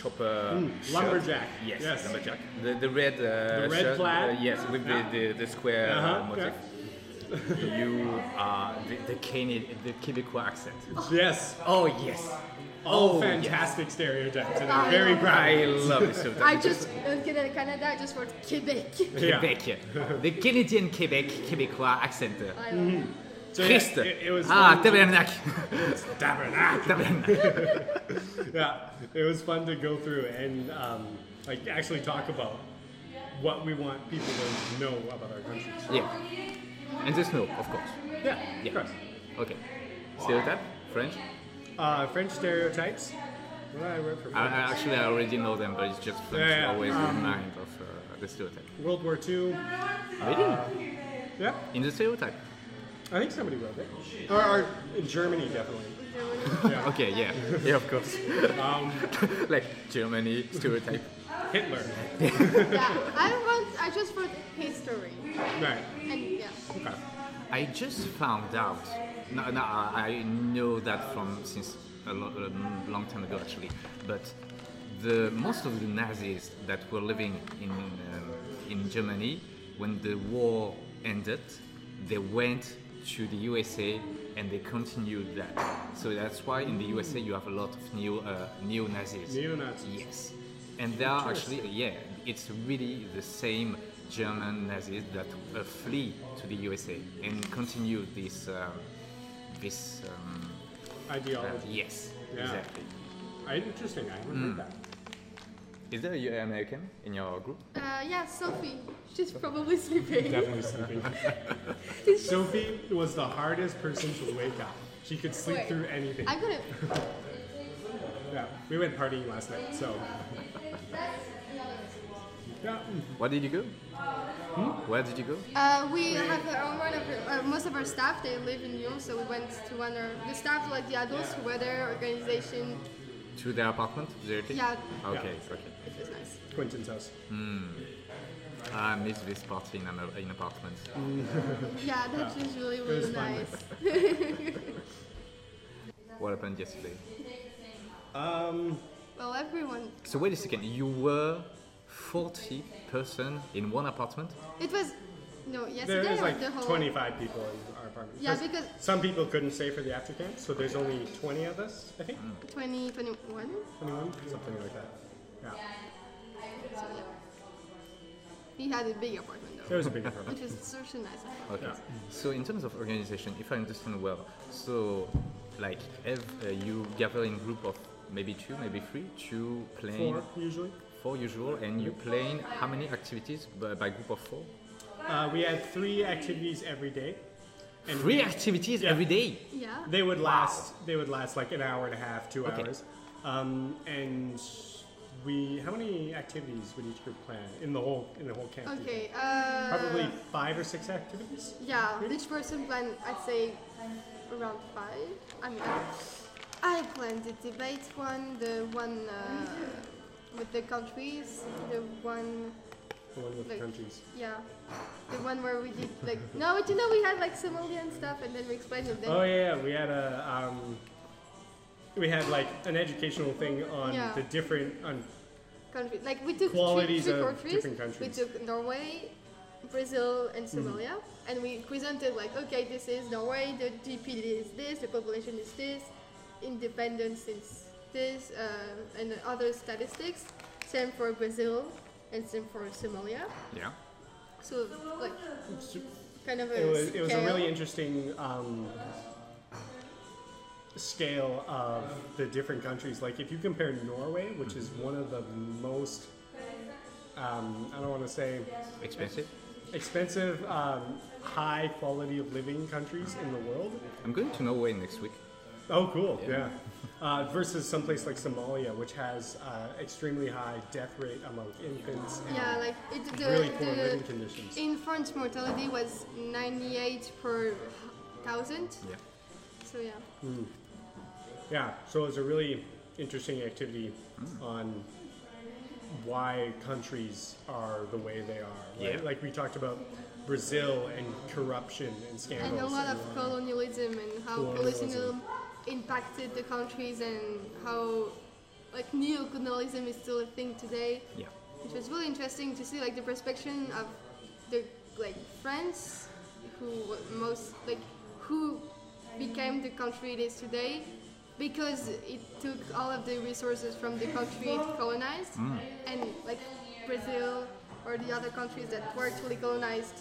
chopper shirt- Hmm, lumberjack. Yes, Yes. lumberjack. The, the red, uh, The red shirt, plaid? uh, yes, with Yeah. the, the, the square uh, Uh-huh, motif. you are the, the, Cana- the Quebecois accent. yes, Oh yes. all oh, fantastic stereotypes, and I I'm very know. proud. I love this stereotype. I just, in Canada, Canada, I just wrote Quebec. Yeah. Quebec, the Canadian Quebec Québécois accent. I know. So, yeah, it, it was ah, tabernacle. Tabernacle. *laughs* *laughs* yeah, it was fun to go through and um, like actually talk about what we want people to know about our countries. Yeah. And the snow, of course. Yeah, Yeah. of course. Okay. Stereotype? French? Uh, French stereotypes. What I for I, I actually I already know them, but it's just fun Yeah, yeah. always Um, remind of uh, the stereotype. World War II. Really? Yeah, In the stereotype? I think somebody wrote it. Or, or in Germany, definitely. Yeah. *laughs* Okay, yeah. *laughs* Yeah, of course. Um, *laughs* like Germany, stereotype. Hitler. Yeah, I wrote, I just wrote history. Right. And yeah. Okay. I just found out. No, no, I I know that from since a, lo- a long time ago actually. But the most of the Nazis that were living in um, in Germany when the war ended, they went to the USA and they continued that. So that's why in the USA you have a lot of neo uh, neo Nazis. Neo-Nazis. Yes, and they are actually yeah, it's really the same German Nazis that uh, flee to the USA and continue this um, this. Um, uh, Ideology. yes, Yeah. exactly. Uh, interesting. I haven't heard that. Is there an American in your group? Uh, yeah, Sophie. She's probably sleeping. Definitely sleeping. *laughs* *laughs* Sophie was the hardest person to wake up. She could sleep Wait. through anything. I'm gonna. *laughs* Yeah, we went partying last night, so. Yeah, Where did you go? Where did you go? Uh, we have our, one of our, uh, most of our staff. They live in Lyon, so we went to one of the staff, like the adults who were there, organization. To their apartment directly? Yeah, Okay, okay. it was nice. Quentin's house. I miss this party in an in apartment. *laughs* Yeah, that's usually was really fun. nice. *laughs* What happened yesterday? Um, Well, everyone. So wait a second. You were 40 person in one apartment? It was no yesterday. there was like the whole. 25 people in our apartment. Yeah, because- some people couldn't stay for the after camp, so there's only 20 of us, I think. 20, 21. 21, something like that. Yeah, So yeah. He had a big apartment it though, was a big apartment. which was such a nice. Okay. Yeah. So in terms of organization, if I understand well, so like if uh, you gather in group of maybe two, maybe three, two plan Four usually. four usual, and you plan how many activities by, by group of four? Uh, we had three activities every day, and Three activities Yeah. every day. Yeah. they would last. They would last like an hour and a half, two Okay. hours. Um, and we, how many activities would each group plan in the whole in the whole camp? Okay. Uh, Probably five or six activities. Yeah, each person plan, I'd say, around five. I mean, I planned the debate one, the one uh, with the countries, the one, The one with Like- countries. yeah, the one where we did like no, but you know we had like Somalian stuff and then we explained it. Then Oh yeah, we had a um, we had like an educational thing on Yeah. the different on country. Like we took Qualities three, three of countries. different countries. We took Norway, Brazil, and Mm-hmm. Somalia, and we presented like, okay, this is Norway. The GDP is this. The population is this. Independence is this, uh, and other statistics. Same for Brazil, and same for Somalia. Yeah. So like, kind of a it was it was a really interesting um, scale of the different countries. Like if you compare Norway, which is one of the most um, I don't want to say Expensive. expensive, um, high quality of living countries in the world. I'm going to Norway next week. Oh, cool! Yeah. Uh, versus someplace like Somalia, which has uh, extremely high death rate among infants. And Yeah, like it, the, really poor the living conditions. infant mortality was 98 per thousand. Yeah. So yeah. Yeah, so it's a really interesting activity on why countries are the way they are. Right? Yeah. Like we talked about Brazil and corruption and scandals. And a lot of and, uh, colonialism and how Colonialism. colonialism impacted the countries and how like neo-colonialism is still a thing today. Yeah. It was really interesting to see like the perspective of the like France, who most like who became the country it is today, because it took all of the resources from the country it colonized, mm. and like Brazil or the other countries that were totally colonized,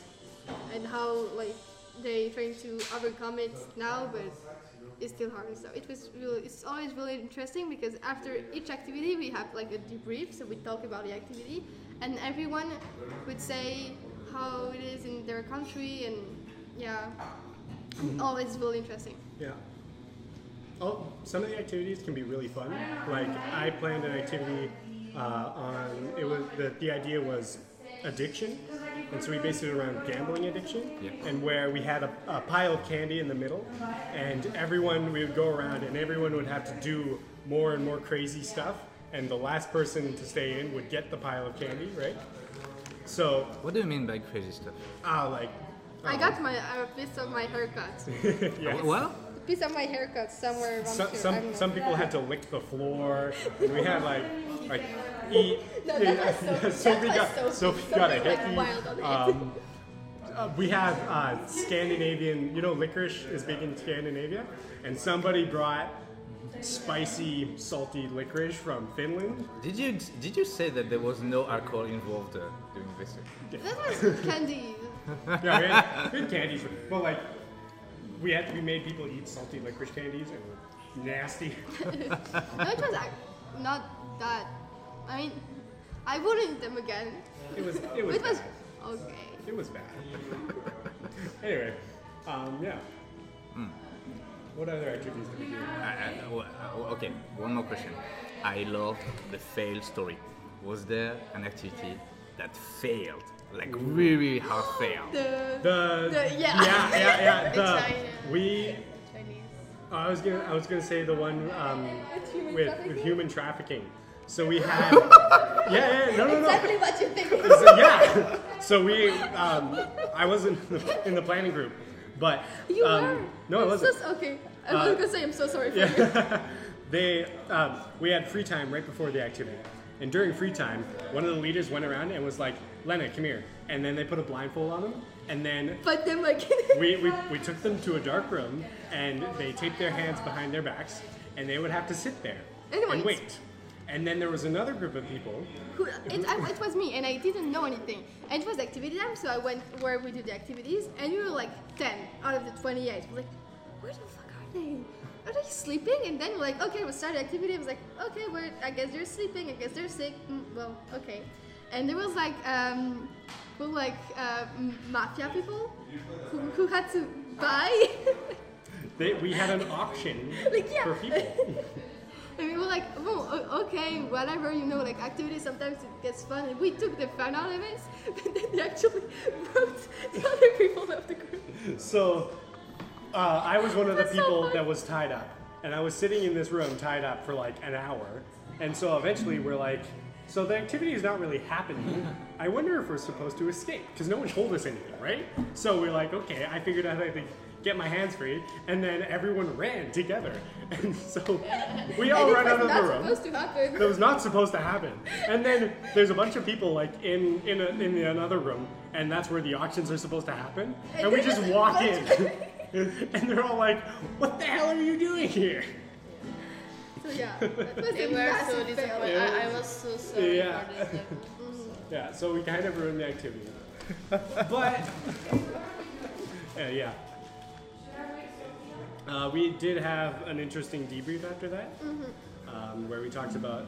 and how like they trying to overcome it now, but it's still hard. So it was really, it's always really interesting because after each activity we have like a debrief, so we talk about the activity, and everyone would say how it is in their country, and yeah, always really interesting. Yeah. Oh, some of the activities can be really fun. Like I planned an activity uh, on it was the, the idea was addiction, and so we based it around gambling addiction, Yeah. and where we had a, a pile of candy in the middle, and everyone we would go around and everyone would have to do more and more crazy stuff, and the last person to stay in would get the pile of candy, right? So, What do you mean by crazy stuff? ah, like. I got my a piece of my haircut, *laughs* yeah. Well, a piece of my haircut somewhere around some, here. Some, some people had to lick the floor. And we had like like eat. *laughs* No, that was so- Sophie got so- Sophie got a Sophie hickey. wild on it. Um, *laughs* uh, we have uh, Scandinavian. You know, licorice is big in Scandinavia, and somebody brought spicy, salty licorice from Finland. did you did you say that there was no alcohol involved uh, during this? That was *laughs* candy. Yeah, we had, we had candies, but like we had we made people eat salty licorice candies and were nasty. No, it was ac- not that. I mean, I wouldn't eat them again. It was it was It was bad. okay. It was bad. *laughs* anyway, um, yeah. What other activities did we do? I, I, w- uh, okay, one more question. I love the fail story. Was there an activity that failed, like really, really hard failed? The The, The- yeah. yeah, yeah, yeah. *laughs* The, China. we. Chinese. I was gonna, I was gonna say the one um, With human with with human trafficking. So we had. *laughs* yeah, yeah, no, no, no. exactly what you think. So, yeah. So we, um, I wasn't in the planning group, but You um, were. No, I wasn't. So, okay. I'm Uh, gonna say I'm so sorry for you. Yeah. *laughs* they, um, we had free time right before the activity. And during free time, one of the leaders went around and was like, Lena, come here. And then they put a blindfold on them. And then But then like *laughs* we, we, we took them to a dark room and they taped their hands behind their backs and they would have to sit there And and wait. And then there was another group of people. who, it, I, it was me and I didn't know anything. And it was activity time, so I went where we do the activities, and we were like 10 out of the 28. We're like, where the fuck are they? Are they sleeping? And then we're like, okay, we'll start the activity. I was like, okay, we're, I guess they're sleeping. I guess they're sick. Mm, well, okay. And there was like, um, who like uh, mafia people who, who had to buy. They, we had an auction *laughs* Like, yeah. for people. *laughs* And we were like, oh, okay, whatever, you know, like activities, sometimes it gets fun. And we took the fun out of it, but then they actually *laughs* brought the other people of the group. So uh, I was one of the That's so people that was tied up, and I was sitting in this room tied up for like an hour. And so eventually we're like, so the activity is not really happening. I wonder if we're supposed to escape because no one told us anything, right? So we're like, okay. I figured out how to get my hands free, and then everyone ran together, *laughs* and so *laughs* we all And it run was out of the room. supposed to happen. That was not supposed to happen. And then there's a bunch of people like in in, a, in the another room, and that's where the auctions are supposed to happen. And, And we just *laughs* walk in, and they're all like, "What the hell are you doing here?" So yeah, that was They a were so massive fail. disappointed. I, I was so sorry Yeah. for this. like, Yeah, so we kind of ruined the activity. but uh, yeah. Uh, we did have an interesting debrief after that, um, where we talked about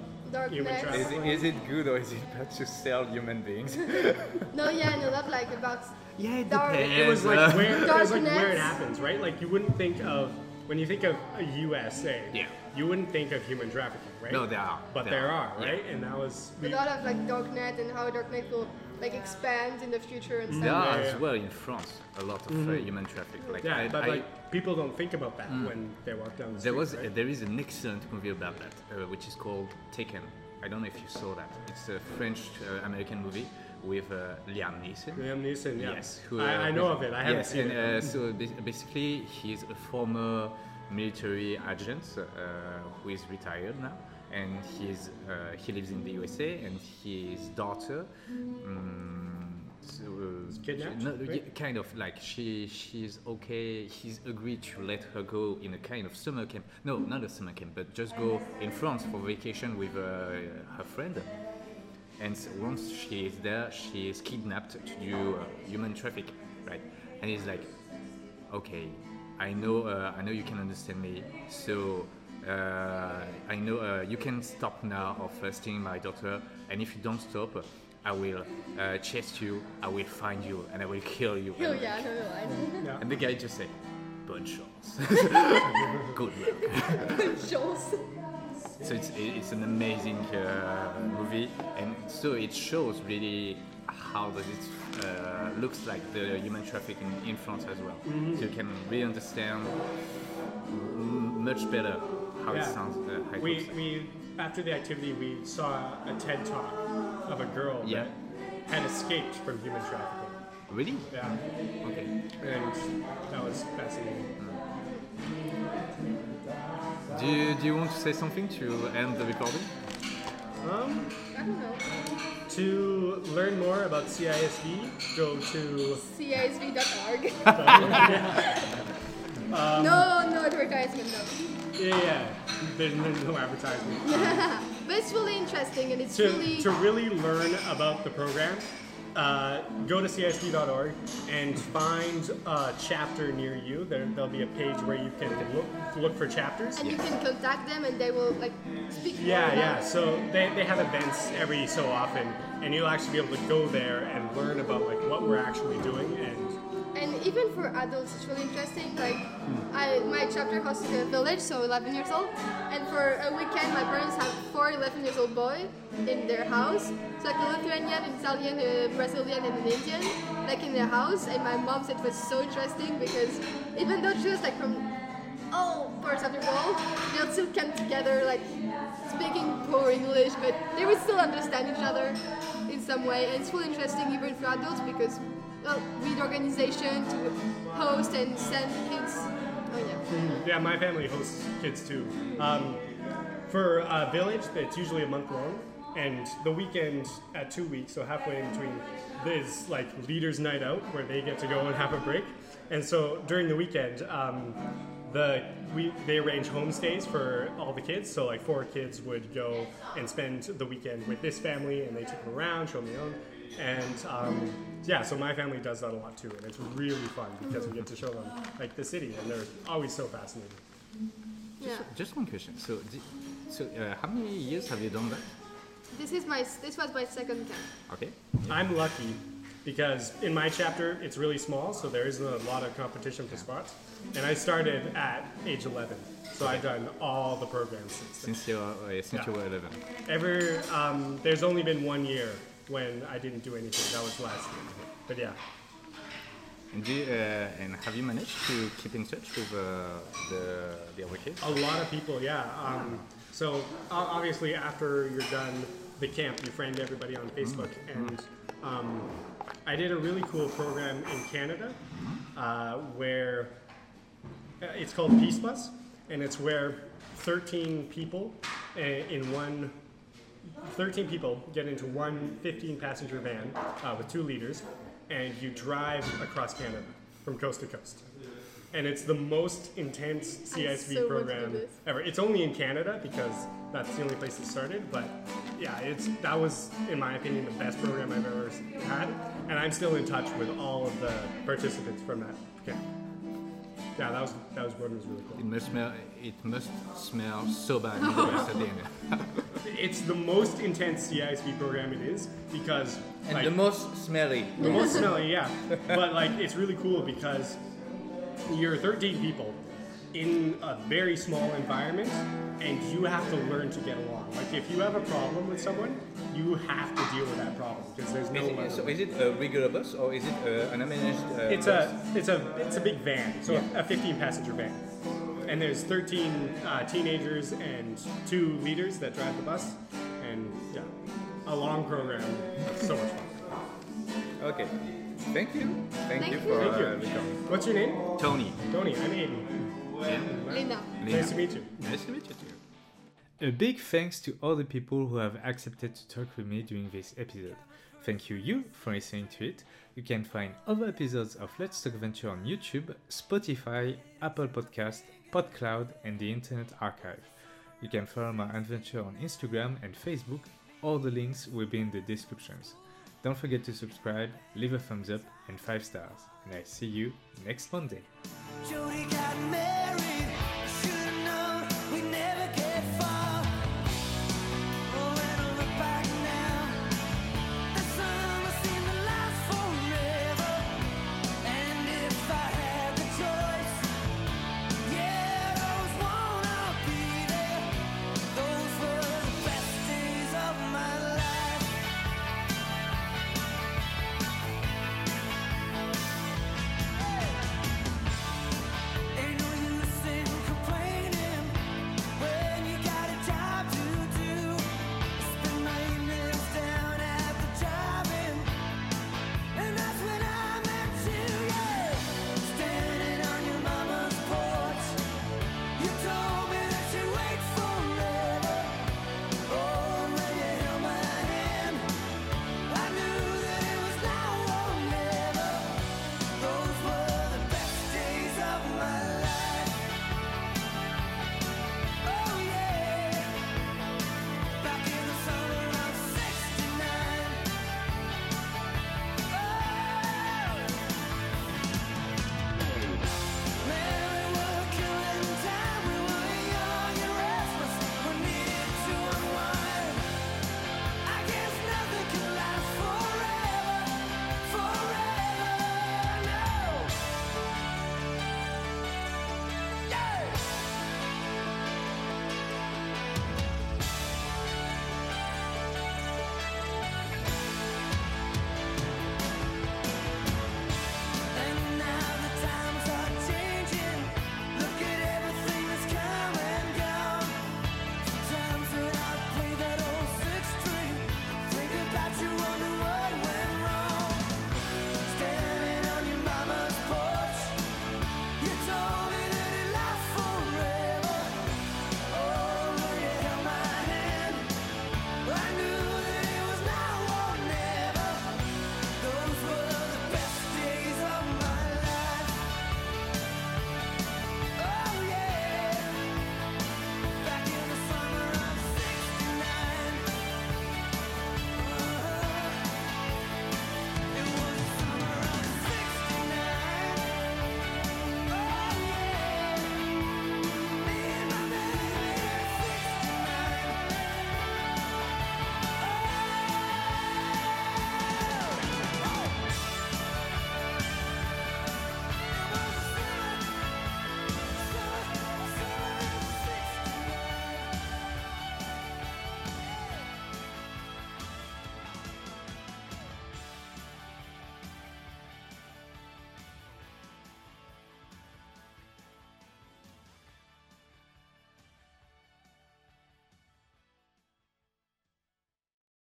human Darkness. Is trafficking. it, is it good or is it bad to sell human beings? *laughs* No, yeah, no, not like about Yeah, it Dark- depends. It was like where it was like where it happens, right? Like you wouldn't think of when you think of a USA, Yeah. you wouldn't think of human trafficking, right? No, there are. But There there are. are, right? And that was a we, lot of like darknet and how darknet will like expand in the future and stuff. are Yeah, as well in France a lot of uh, human traffic. Like yeah, I, but I- like people don't think about that when they walk down the street. there was right? there is an excellent movie about that, uh, which is called Taken. I don't know if you saw that. It's a French uh, American movie with uh, Liam Neeson. Liam Neeson, yeah. Yes, who, I, uh, I know of it. I haven't yes, seen and, it. Uh, so bas- basically, he's a former military agent uh, who is retired now, and he's uh, he lives in the USA, and his daughter. Um, so, kidnapped, no, right? kind of like she she's okay. He's agreed to let her go in a kind of summer camp. No, not a summer camp, but just go in France for vacation with uh, her friend. And once she is there, she is kidnapped to do uh, human traffic, right? And he's like, okay, I know, uh, I know you can understand me. So I know uh, you can stop now of uh, stealing my daughter. And if you don't stop, I will uh, chase you. I will find you, and I will kill you. Oh yeah, no, no, I know. Yeah. And the guy just said, bonne chance. *laughs* Good luck. *laughs* Shows. So it's, it's an amazing uh, movie, and so it shows really how does it uh, looks like the human trafficking in France as well. Mm-hmm. So you can really understand m- much better how it sounds. Uh, how it we, looks we after the activity we saw a TED talk of a girl Yeah. that had escaped from human trafficking. Really? Yeah, Okay. and that was fascinating. Do you, do you want to say something to end the recording? Um, I don't know. to learn more about CISV, go to CISV.org. Um, *laughs* *laughs* no, no advertisement, no. Yeah, yeah. There's no, no advertisement. *laughs* But it's really interesting and it's to, really to really learn about the program, uh, go to CISV.org and find a chapter near you. There, there'll be a page where you can look, look for chapters. and you can contact them and they will like speak Yeah, yeah. So they, they have events every so often, and you'll actually be able to go there and learn about like what we're actually doing. And even for adults, it's really interesting. Like, hmm. I, my chapter hosts a village, so 11 years old. And for a weekend, my parents have four 11 years old boy in their house. So like a Lithuanian, an Italian, a Brazilian, and an Indian, like in their house. And my mom said it was so interesting because even though she was like from parts of the world, they'll still come together, like speaking poor English, but they would still understand each other in some way. And it's really interesting even for adults because, well, we organization to host and send kids. Oh yeah. yeah, my family hosts kids too. Um, for a village, that's usually a month long, and the weekend at two weeks, so halfway in between, is like leaders' night out where they get to go and have a break. And so during the weekend, um, the we they arrange homestays for all the kids. So like four kids would go and spend the weekend with this family, and they took them around, show them the own. And um, yeah, so my family does that a lot too, and it's really fun because we get to show them like the city, and they're always so fascinated. Yeah. Just one question. So, so uh, how many years have you done that? This is my this was my second camp. Okay. I'm lucky because in my chapter it's really small, so there isn't a lot of competition for spots. And I started at age 11, so I've done all the programs since then. Since you uh, since Yeah. you were 11. Ever, um, there's only been one year when I didn't do anything. That was last year. But yeah, And, you, uh, and have you managed to keep in touch with uh, the the other kids? a lot of people. Yeah. Um, so obviously after you're done the camp, you friend everybody on Facebook, and um, I did a really cool program in Canada uh, where it's called Peace Bus, and it's where 13 people uh, in one 13 people get into one 15 passenger van uh, with two leaders, and you drive across Canada from coast to coast. And it's the most intense CISV so want to do program ever. It's only in Canada because that's the only place it started, but yeah, it's that was, in my opinion, the best program I've ever had, and I'm still in touch with all of the participants from that camp. Yeah, that was that was one was really cool. It must smell. It must smell so bad in the rest of the. *laughs* It's the most intense CISV program it is because And like, the most smelly. The most smelly, yeah. But like, it's really cool because you're 13 people in a very small environment, and you have to learn to get along. Like, if you have a problem with someone, you have to deal with that problem because there's no. Is it, so is it a regular bus or is it uh, an managed? Uh, It's bus? a it's a it's a big van, so a 15 passenger van, and there's 13 uh, teenagers and two leaders that drive the bus, and yeah, a long program. It's so much fun. Okay. Thank you. Thank, Thank you you. for Thank you. uh. What's your name? Tony. Tony. I'm Aiden. Lena. Nice to meet you. Nice to meet you too. A big thanks to all the people who have accepted to talk with me during this episode. Thank you, you, for listening to it. You can find other episodes of Let's Talk Venture on YouTube, Spotify, Apple Podcast, PodCloud, and the Internet Archive. You can follow my adventure on Instagram and Facebook. All the links will be in the descriptions. Don't forget to subscribe, leave a thumbs up, and 5 stars. And I see you next Monday. Jody got me